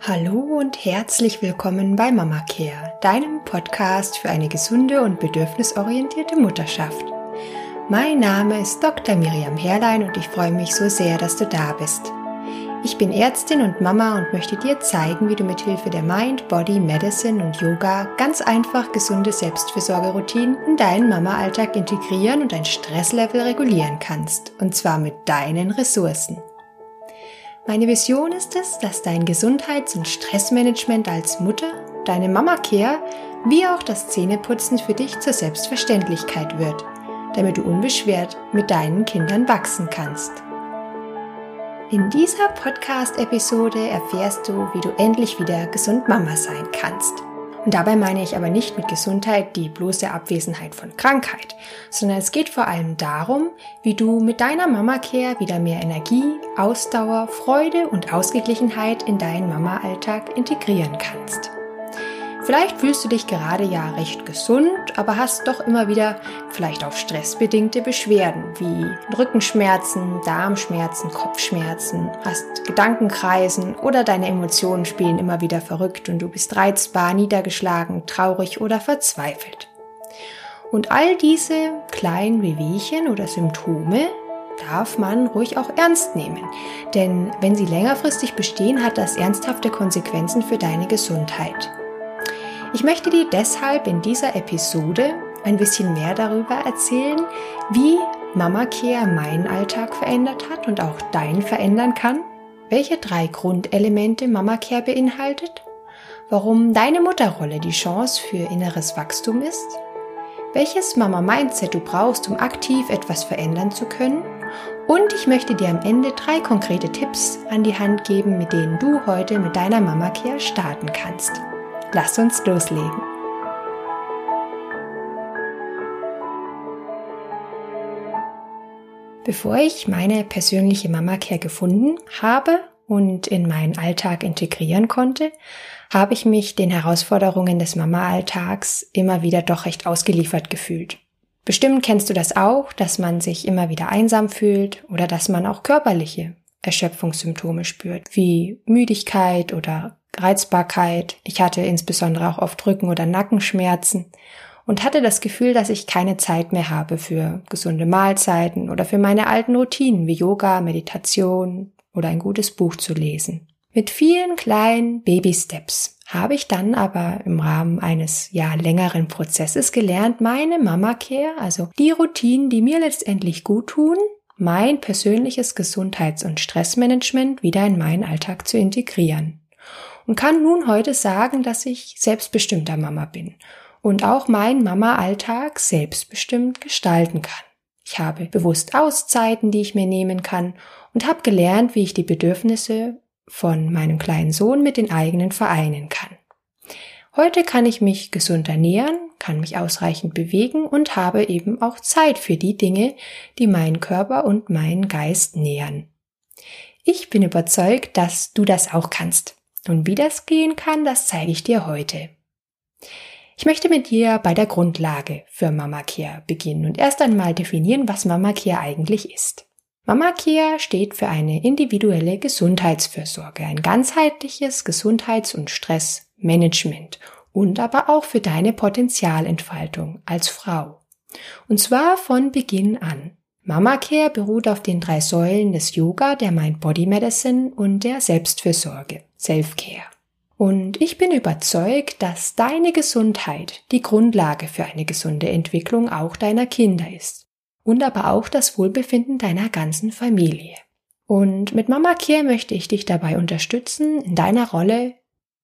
Hallo und herzlich willkommen bei Mama Care, deinem Podcast für eine gesunde und bedürfnisorientierte Mutterschaft. Mein Name ist Dr. Miriam Herrlein und ich freue mich so sehr, dass du da bist. Ich bin Ärztin und Mama und möchte dir zeigen, wie du mit Hilfe der Mind, Body, Medicine und Yoga ganz einfach gesunde Selbstfürsorgeroutinen in deinen Mama-Alltag integrieren und dein Stresslevel regulieren kannst. Und zwar mit deinen Ressourcen. Meine Vision ist es, dass dein Gesundheits- und Stressmanagement als Mutter, deine Mama-Care, wie auch das Zähneputzen für dich zur Selbstverständlichkeit wird, damit du unbeschwert mit deinen Kindern wachsen kannst. In dieser Podcast-Episode erfährst du, wie du endlich wieder gesund Mama sein kannst. Dabei meine ich aber nicht mit Gesundheit die bloße Abwesenheit von Krankheit, sondern es geht vor allem darum, wie du mit deiner Mama-Care wieder mehr Energie, Ausdauer, Freude und Ausgeglichenheit in deinen Mama-Alltag integrieren kannst. Vielleicht fühlst du dich gerade ja recht gesund, aber hast doch immer wieder vielleicht auch stressbedingte Beschwerden wie Rückenschmerzen, Darmschmerzen, Kopfschmerzen, hast Gedankenkreisen oder deine Emotionen spielen immer wieder verrückt und du bist reizbar, niedergeschlagen, traurig oder verzweifelt. Und all diese kleinen Wehwehchen oder Symptome darf man ruhig auch ernst nehmen. Denn wenn sie längerfristig bestehen, hat das ernsthafte Konsequenzen für deine Gesundheit. Ich möchte dir deshalb in dieser Episode ein bisschen mehr darüber erzählen, wie Mama Care meinen Alltag verändert hat und auch deinen verändern kann, welche drei Grundelemente Mama Care beinhaltet, warum deine Mutterrolle die Chance für inneres Wachstum ist, welches Mama-Mindset du brauchst, um aktiv etwas verändern zu können. Und ich möchte dir am Ende drei konkrete Tipps an die Hand geben, mit denen du heute mit deiner Mama Care starten kannst. Lass uns loslegen. Bevor ich meine persönliche Mama Care gefunden habe und in meinen Alltag integrieren konnte, habe ich mich den Herausforderungen des Mama-Alltags immer wieder doch recht ausgeliefert gefühlt. Bestimmt kennst du das auch, dass man sich immer wieder einsam fühlt oder dass man auch körperliche Erschöpfungssymptome spürt, wie Müdigkeit oder Reizbarkeit. Ich hatte insbesondere auch oft Rücken- oder Nackenschmerzen und hatte das Gefühl, dass ich keine Zeit mehr habe für gesunde Mahlzeiten oder für meine alten Routinen wie Yoga, Meditation oder ein gutes Buch zu lesen. Mit vielen kleinen Baby-Steps habe ich dann aber im Rahmen eines ja längeren Prozesses gelernt, meine Mama Care, also die Routinen, die mir letztendlich gut tun, mein persönliches Gesundheits- und Stressmanagement wieder in meinen Alltag zu integrieren und kann nun heute sagen, dass ich selbstbestimmter Mama bin und auch meinen Mama-Alltag selbstbestimmt gestalten kann. Ich habe bewusst Auszeiten, die ich mir nehmen kann und habe gelernt, wie ich die Bedürfnisse von meinem kleinen Sohn mit den eigenen vereinen kann. Heute kann ich mich gesund ernähren, kann mich ausreichend bewegen und habe eben auch Zeit für die Dinge, die meinen Körper und meinen Geist nähern. Ich bin überzeugt, dass du das auch kannst. Und wie das gehen kann, das zeige ich dir heute. Ich möchte mit dir bei der Grundlage für Mama Care beginnen und erst einmal definieren, was Mama Care eigentlich ist. Mama Care steht für eine individuelle Gesundheitsfürsorge, ein ganzheitliches Gesundheits- und Stressmanagement und aber auch für deine Potenzialentfaltung als Frau. Und zwar von Beginn an. Mama Care beruht auf den drei Säulen des Yoga, der Mind Body Medicine und der Selbstfürsorge, Self-Care. Und ich bin überzeugt, dass deine Gesundheit die Grundlage für eine gesunde Entwicklung auch deiner Kinder ist und aber auch das Wohlbefinden deiner ganzen Familie. Und mit Mama Care möchte ich dich dabei unterstützen, in deiner Rolle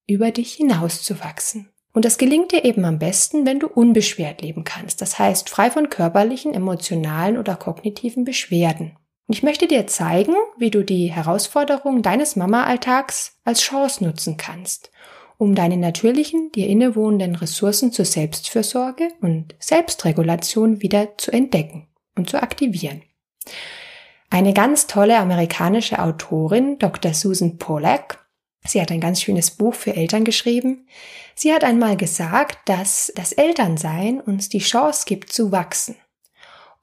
über dich hinauszuwachsen. Und das gelingt dir eben am besten, wenn du unbeschwert leben kannst. Das heißt, frei von körperlichen, emotionalen oder kognitiven Beschwerden. Ich möchte dir zeigen, wie du die Herausforderungen deines Mama-Alltags als Chance nutzen kannst, um deine natürlichen, dir innewohnenden Ressourcen zur Selbstfürsorge und Selbstregulation wieder zu entdecken und zu aktivieren. Eine ganz tolle amerikanische Autorin, Dr. Susan Pollack, Sie hat ein ganz schönes Buch für Eltern geschrieben. Sie hat einmal gesagt, dass das Elternsein uns die Chance gibt zu wachsen.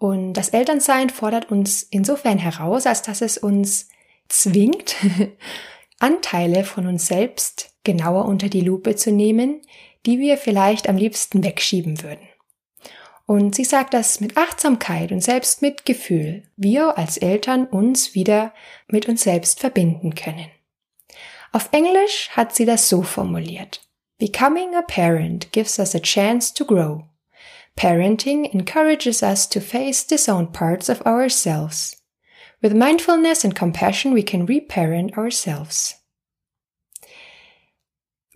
Und das Elternsein fordert uns insofern heraus, als dass es uns zwingt, Anteile von uns selbst genauer unter die Lupe zu nehmen, die wir vielleicht am liebsten wegschieben würden. Und sie sagt, dass mit Achtsamkeit und Selbstmitgefühl wir als Eltern uns wieder mit uns selbst verbinden können. Auf Englisch hat sie das so formuliert. Becoming a parent gives us a chance to grow. Parenting encourages us to face disowned parts of ourselves. With mindfulness and compassion we can reparent ourselves.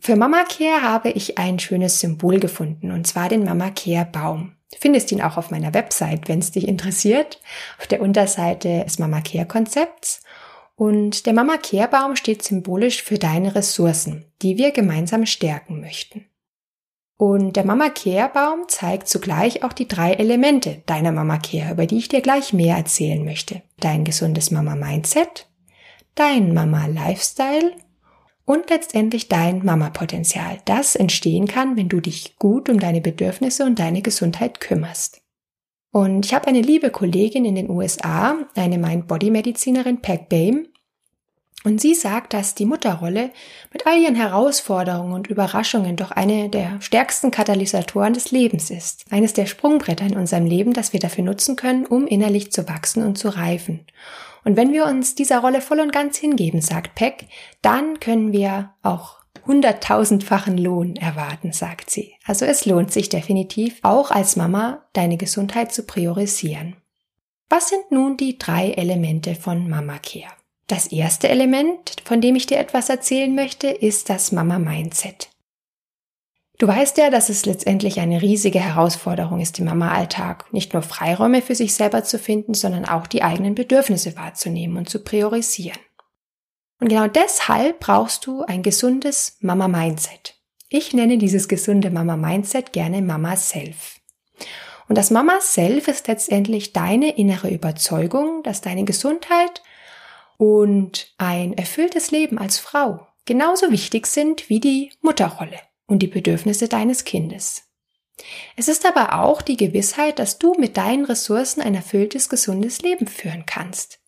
Für Mama Care habe ich ein schönes Symbol gefunden, und zwar den Mama Care Baum. Du findest ihn auch auf meiner Website, wenn es dich interessiert, auf der Unterseite des Mama Care Konzepts. Und der Mama Care Baum steht symbolisch für deine Ressourcen, die wir gemeinsam stärken möchten. Und der Mama Care Baum zeigt zugleich auch die drei Elemente deiner Mama Care, über die ich dir gleich mehr erzählen möchte. Dein gesundes Mama Mindset, dein Mama Lifestyle und letztendlich dein Mama Potenzial, das entstehen kann, wenn du dich gut um deine Bedürfnisse und deine Gesundheit kümmerst. Und ich habe eine liebe Kollegin in den USA, eine Mind-Body-Medizinerin, Peg Bame, und sie sagt, dass die Mutterrolle mit all ihren Herausforderungen und Überraschungen doch eine der stärksten Katalysatoren des Lebens ist. Eines der Sprungbretter in unserem Leben, das wir dafür nutzen können, um innerlich zu wachsen und zu reifen. Und wenn wir uns dieser Rolle voll und ganz hingeben, sagt Peck, dann können wir auch hunderttausendfachen Lohn erwarten, sagt sie. Also es lohnt sich definitiv, auch als Mama deine Gesundheit zu priorisieren. Was sind nun die drei Elemente von Mama Care? Das erste Element, von dem ich dir etwas erzählen möchte, ist das Mama-Mindset. Du weißt ja, dass es letztendlich eine riesige Herausforderung ist im Mama-Alltag, nicht nur Freiräume für sich selber zu finden, sondern auch die eigenen Bedürfnisse wahrzunehmen und zu priorisieren. Und genau deshalb brauchst du ein gesundes Mama-Mindset. Ich nenne dieses gesunde Mama-Mindset gerne Mama-Self. Und das Mama-Self ist letztendlich deine innere Überzeugung, dass deine Gesundheit und ein erfülltes Leben als Frau genauso wichtig sind wie die Mutterrolle und die Bedürfnisse deines Kindes. Es ist aber auch die Gewissheit, dass du mit deinen Ressourcen ein erfülltes, gesundes Leben führen kannst.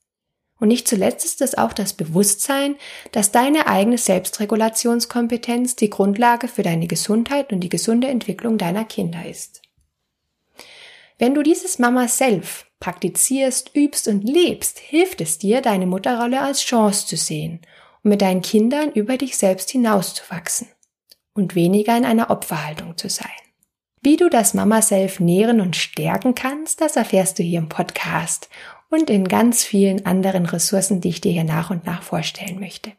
Und nicht zuletzt ist es auch das Bewusstsein, dass deine eigene Selbstregulationskompetenz die Grundlage für deine Gesundheit und die gesunde Entwicklung deiner Kinder ist. Wenn du dieses Mama Self praktizierst, übst und lebst, hilft es dir, deine Mutterrolle als Chance zu sehen und mit deinen Kindern über dich selbst hinauszuwachsen und weniger in einer Opferhaltung zu sein. Wie du das Mama-Self nähren und stärken kannst, das erfährst du hier im Podcast und in ganz vielen anderen Ressourcen, die ich dir hier nach und nach vorstellen möchte.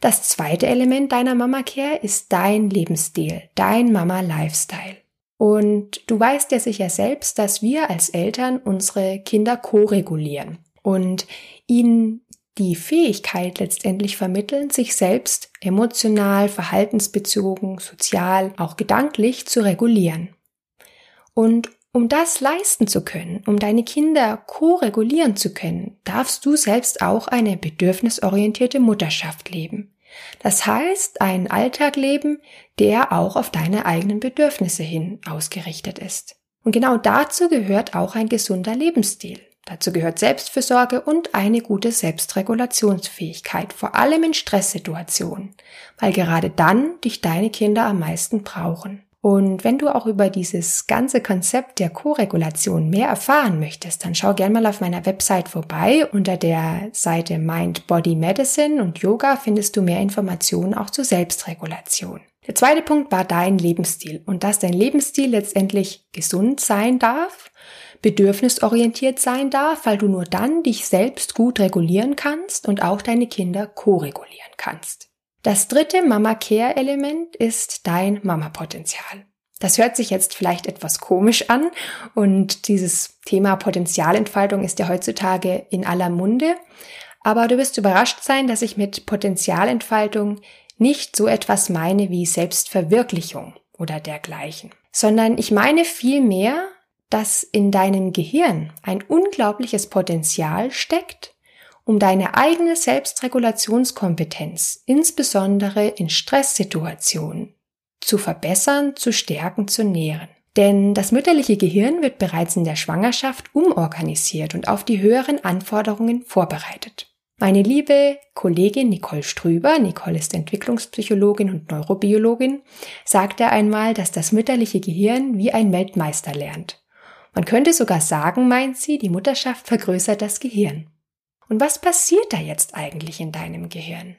Das zweite Element deiner Mama Care ist dein Lebensstil, dein Mama Lifestyle. Und du weißt ja sicher selbst, dass wir als Eltern unsere Kinder ko-regulieren und ihnen die Fähigkeit letztendlich vermitteln, sich selbst emotional, verhaltensbezogen, sozial, auch gedanklich zu regulieren. Und um das leisten zu können, um deine Kinder ko-regulieren zu können, darfst du selbst auch eine bedürfnisorientierte Mutterschaft leben. Das heißt, einen Alltag leben, der auch auf deine eigenen Bedürfnisse hin ausgerichtet ist. Und genau dazu gehört auch ein gesunder Lebensstil. Dazu gehört Selbstfürsorge und eine gute Selbstregulationsfähigkeit, vor allem in Stresssituationen, weil gerade dann dich deine Kinder am meisten brauchen. Und wenn du auch über dieses ganze Konzept der Co-Regulation mehr erfahren möchtest, dann schau gern mal auf meiner Website vorbei. Unter der Seite Mind Body Medicine und Yoga findest du mehr Informationen auch zur Selbstregulation. Der zweite Punkt war dein Lebensstil und dass dein Lebensstil letztendlich gesund sein darf, bedürfnisorientiert sein darf, weil du nur dann dich selbst gut regulieren kannst und auch deine Kinder ko-regulieren kannst. Das dritte Mama Care Element ist dein Mama Potenzial. Das hört sich jetzt vielleicht etwas komisch an und dieses Thema Potenzialentfaltung ist ja heutzutage in aller Munde. Aber du wirst überrascht sein, dass ich mit Potenzialentfaltung nicht so etwas meine wie Selbstverwirklichung oder dergleichen, sondern ich meine vielmehr, dass in deinem Gehirn ein unglaubliches Potenzial steckt, um deine eigene Selbstregulationskompetenz, insbesondere in Stresssituationen, zu verbessern, zu stärken, zu nähren. Denn das mütterliche Gehirn wird bereits in der Schwangerschaft umorganisiert und auf die höheren Anforderungen vorbereitet. Meine liebe Kollegin Nicole Strüber, Nicole ist Entwicklungspsychologin und Neurobiologin, sagte einmal, dass das mütterliche Gehirn wie ein Weltmeister lernt. Man könnte sogar sagen, meint sie, die Mutterschaft vergrößert das Gehirn. Und was passiert da jetzt eigentlich in deinem Gehirn?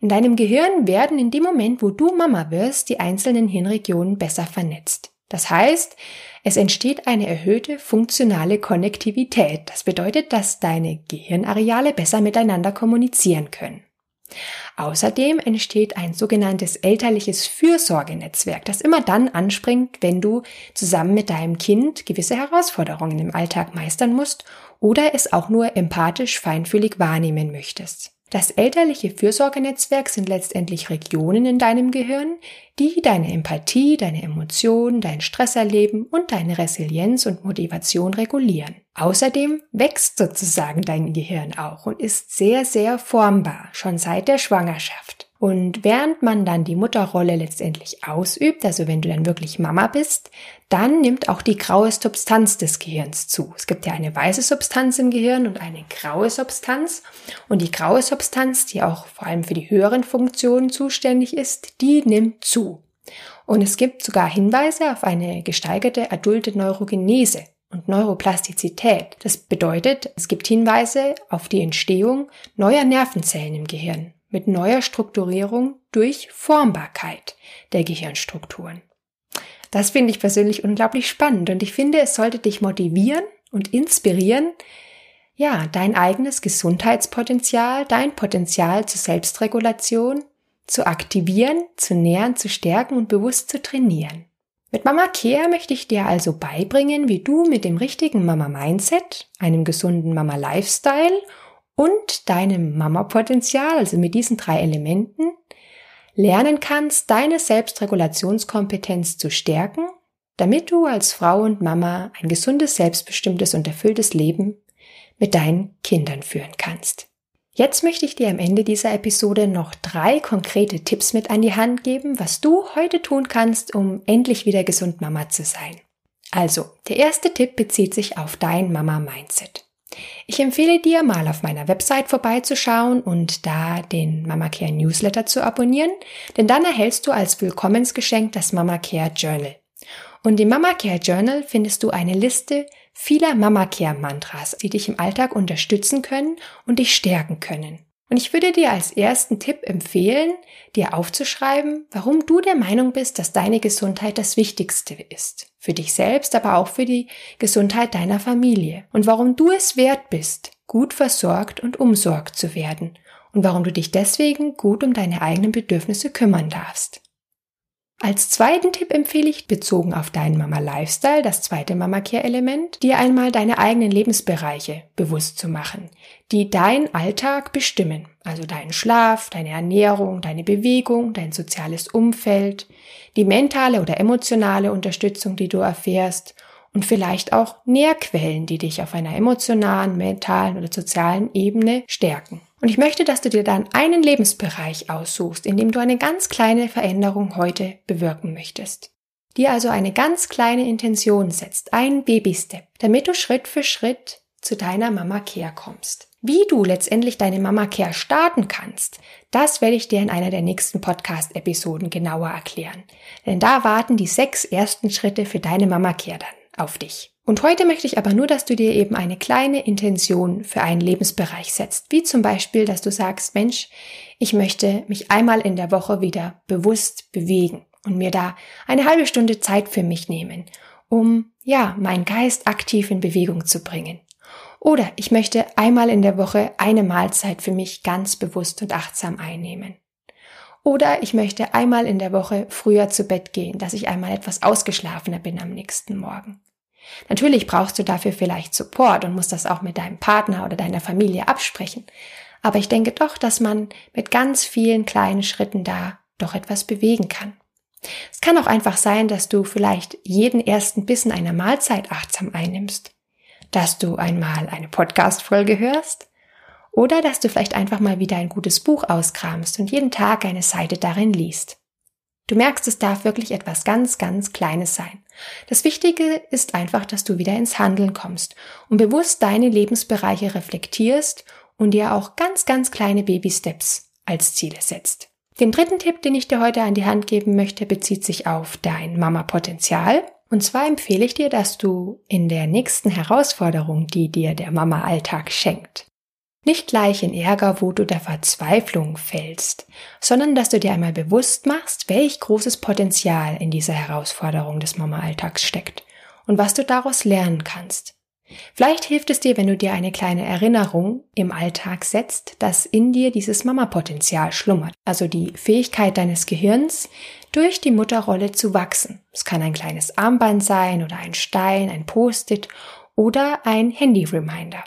In deinem Gehirn werden in dem Moment, wo du Mama wirst, die einzelnen Hirnregionen besser vernetzt. Das heißt, es entsteht eine erhöhte funktionale Konnektivität. Das bedeutet, dass deine Gehirnareale besser miteinander kommunizieren können. Außerdem entsteht ein sogenanntes elterliches Fürsorgenetzwerk, das immer dann anspringt, wenn du zusammen mit deinem Kind gewisse Herausforderungen im Alltag meistern musst oder es auch nur empathisch feinfühlig wahrnehmen möchtest. Das elterliche Fürsorgenetzwerk sind letztendlich Regionen in deinem Gehirn, die deine Empathie, deine Emotionen, dein Stresserleben und deine Resilienz und Motivation regulieren. Außerdem wächst sozusagen dein Gehirn auch und ist sehr, sehr formbar, schon seit der Schwangerschaft. Und während man dann die Mutterrolle letztendlich ausübt, also wenn du dann wirklich Mama bist, dann nimmt auch die graue Substanz des Gehirns zu. Es gibt ja eine weiße Substanz im Gehirn und eine graue Substanz. Und die graue Substanz, die auch vor allem für die höheren Funktionen zuständig ist, die nimmt zu. Und es gibt sogar Hinweise auf eine gesteigerte adulte Neurogenese und Neuroplastizität. Das bedeutet, es gibt Hinweise auf die Entstehung neuer Nervenzellen im Gehirn mit neuer Strukturierung durch Formbarkeit der Gehirnstrukturen. Das finde ich persönlich unglaublich spannend und ich finde, es sollte dich motivieren und inspirieren, ja, dein eigenes Gesundheitspotenzial, dein Potenzial zur Selbstregulation zu aktivieren, zu nähern, zu stärken und bewusst zu trainieren. Mit Mama Care möchte ich dir also beibringen, wie du mit dem richtigen Mama Mindset, einem gesunden Mama Lifestyle und deinem Mama-Potenzial, also mit diesen drei Elementen, lernen kannst, deine Selbstregulationskompetenz zu stärken, damit du als Frau und Mama ein gesundes, selbstbestimmtes und erfülltes Leben mit deinen Kindern führen kannst. Jetzt möchte ich dir am Ende dieser Episode noch drei konkrete Tipps mit an die Hand geben, was du heute tun kannst, um endlich wieder gesund Mama zu sein. Also, der erste Tipp bezieht sich auf dein Mama-Mindset. Ich empfehle dir, mal auf meiner Website vorbeizuschauen und da den Mama Care Newsletter zu abonnieren, denn dann erhältst du als Willkommensgeschenk das Mama Care Journal. Und im Mama Care Journal findest du eine Liste vieler Mama Care Mantras, die dich im Alltag unterstützen können und dich stärken können. Und ich würde dir als ersten Tipp empfehlen, dir aufzuschreiben, warum du der Meinung bist, dass deine Gesundheit das Wichtigste ist. Für dich selbst, aber auch für die Gesundheit deiner Familie. Und warum du es wert bist, gut versorgt und umsorgt zu werden. Und warum du dich deswegen gut um deine eigenen Bedürfnisse kümmern darfst. Als zweiten Tipp empfehle ich, bezogen auf deinen Mama Lifestyle, das zweite Mama Care Element, dir einmal deine eigenen Lebensbereiche bewusst zu machen, die deinen Alltag bestimmen. Also deinen Schlaf, deine Ernährung, deine Bewegung, dein soziales Umfeld, die mentale oder emotionale Unterstützung, die du erfährst und vielleicht auch Nährquellen, die dich auf einer emotionalen, mentalen oder sozialen Ebene stärken. Und ich möchte, dass du dir dann einen Lebensbereich aussuchst, in dem du eine ganz kleine Veränderung heute bewirken möchtest. Dir also eine ganz kleine Intention setzt, ein Baby-Step, damit du Schritt für Schritt zu deiner Mama Care kommst. Wie du letztendlich deine Mama Care starten kannst, das werde ich dir in einer der nächsten Podcast-Episoden genauer erklären. Denn da warten die sechs ersten Schritte für deine Mama Care dann auf dich. Und heute möchte ich aber nur, dass du dir eben eine kleine Intention für einen Lebensbereich setzt. Wie zum Beispiel, dass du sagst, Mensch, ich möchte mich einmal in der Woche wieder bewusst bewegen und mir da eine halbe Stunde Zeit für mich nehmen, um, ja, meinen Geist aktiv in Bewegung zu bringen. Oder ich möchte einmal in der Woche eine Mahlzeit für mich ganz bewusst und achtsam einnehmen. Oder ich möchte einmal in der Woche früher zu Bett gehen, dass ich einmal etwas ausgeschlafener bin am nächsten Morgen. Natürlich brauchst du dafür vielleicht Support und musst das auch mit deinem Partner oder deiner Familie absprechen. Aber ich denke doch, dass man mit ganz vielen kleinen Schritten da doch etwas bewegen kann. Es kann auch einfach sein, dass du vielleicht jeden ersten Bissen einer Mahlzeit achtsam einnimmst, dass du einmal eine Podcast-Folge hörst oder dass du vielleicht einfach mal wieder ein gutes Buch auskramst und jeden Tag eine Seite darin liest. Du merkst, es darf wirklich etwas ganz, ganz Kleines sein. Das Wichtige ist einfach, dass du wieder ins Handeln kommst und bewusst deine Lebensbereiche reflektierst und dir auch ganz, ganz kleine Baby-Steps als Ziele setzt. Den dritten Tipp, den ich dir heute an die Hand geben möchte, bezieht sich auf dein Mama-Potenzial. Und zwar empfehle ich dir, dass du in der nächsten Herausforderung, die dir der Mama-Alltag schenkt, nicht gleich in Ärger, Wut oder Verzweiflung fällst, sondern dass du dir einmal bewusst machst, welch großes Potenzial in dieser Herausforderung des Mama-Alltags steckt und was du daraus lernen kannst. Vielleicht hilft es dir, wenn du dir eine kleine Erinnerung im Alltag setzt, dass in dir dieses Mama-Potenzial schlummert, also die Fähigkeit deines Gehirns, durch die Mutterrolle zu wachsen. Es kann ein kleines Armband sein oder ein Stein, ein Post-it oder ein Handy-Reminder.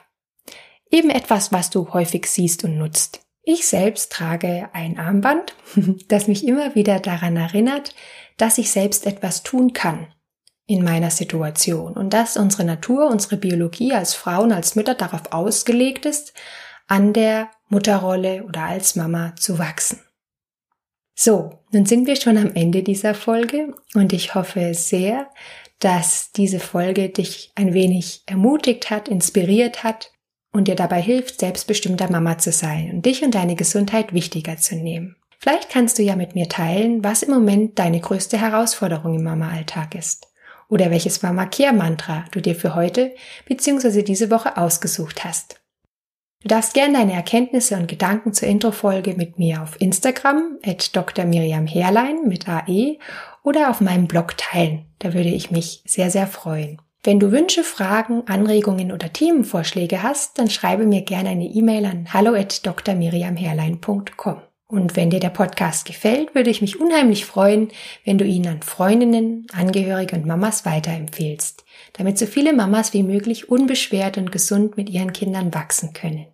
Eben etwas, was du häufig siehst und nutzt. Ich selbst trage ein Armband, das mich immer wieder daran erinnert, dass ich selbst etwas tun kann in meiner Situation und dass unsere Natur, unsere Biologie als Frauen, als Mütter darauf ausgelegt ist, an der Mutterrolle oder als Mama zu wachsen. So, nun sind wir schon am Ende dieser Folge und ich hoffe sehr, dass diese Folge dich ein wenig ermutigt hat, inspiriert hat und dir dabei hilft, selbstbestimmter Mama zu sein und dich und deine Gesundheit wichtiger zu nehmen. Vielleicht kannst du ja mit mir teilen, was im Moment deine größte Herausforderung im Mama-Alltag ist oder welches Mama Care Mantra du dir für heute bzw. diese Woche ausgesucht hast. Du darfst gerne deine Erkenntnisse und Gedanken zur Introfolge mit mir auf Instagram at Dr. Miriam Herlein mit AE oder auf meinem Blog teilen. Da würde ich mich sehr, sehr freuen. Wenn du Wünsche, Fragen, Anregungen oder Themenvorschläge hast, dann schreibe mir gerne eine E-Mail an hallo at drmiriamherlein.com. Und wenn dir der Podcast gefällt, würde ich mich unheimlich freuen, wenn du ihn an Freundinnen, Angehörige und Mamas weiterempfehlst, damit so viele Mamas wie möglich unbeschwert und gesund mit ihren Kindern wachsen können.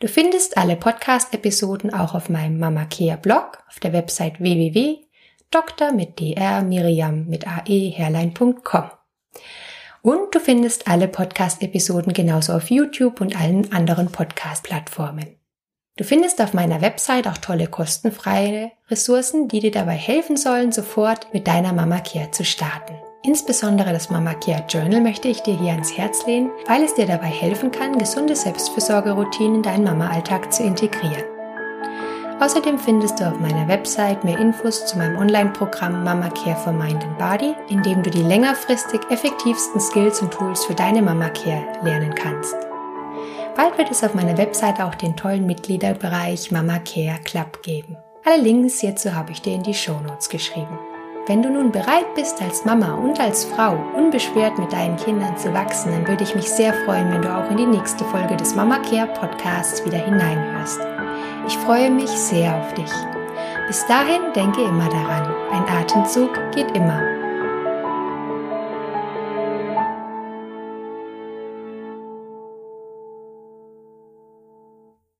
Du findest alle Podcast-Episoden auch auf meinem Mama Care Blog auf der Website www.dr mit dr Miriam mit ae herlein.com. Und du findest alle Podcast-Episoden genauso auf YouTube und allen anderen Podcast-Plattformen. Du findest auf meiner Website auch tolle kostenfreie Ressourcen, die dir dabei helfen sollen, sofort mit deiner Mama Care zu starten. Insbesondere das Mama Care Journal möchte ich dir hier ans Herz lehnen, weil es dir dabei helfen kann, gesunde Selbstfürsorgeroutinen in deinen Mama-Alltag zu integrieren. Außerdem findest du auf meiner Website mehr Infos zu meinem Online-Programm Mama Care for Mind and Body, in dem du die längerfristig effektivsten Skills und Tools für deine Mama Care lernen kannst. Bald wird es auf meiner Website auch den tollen Mitgliederbereich Mama Care Club geben. Alle Links hierzu habe ich dir in die Show Notes geschrieben. Wenn du nun bereit bist, als Mama und als Frau unbeschwert mit deinen Kindern zu wachsen, dann würde ich mich sehr freuen, wenn du auch in die nächste Folge des Mama Care Podcasts wieder hineinhörst. Ich freue mich sehr auf dich. Bis dahin denke immer daran, ein Atemzug geht immer.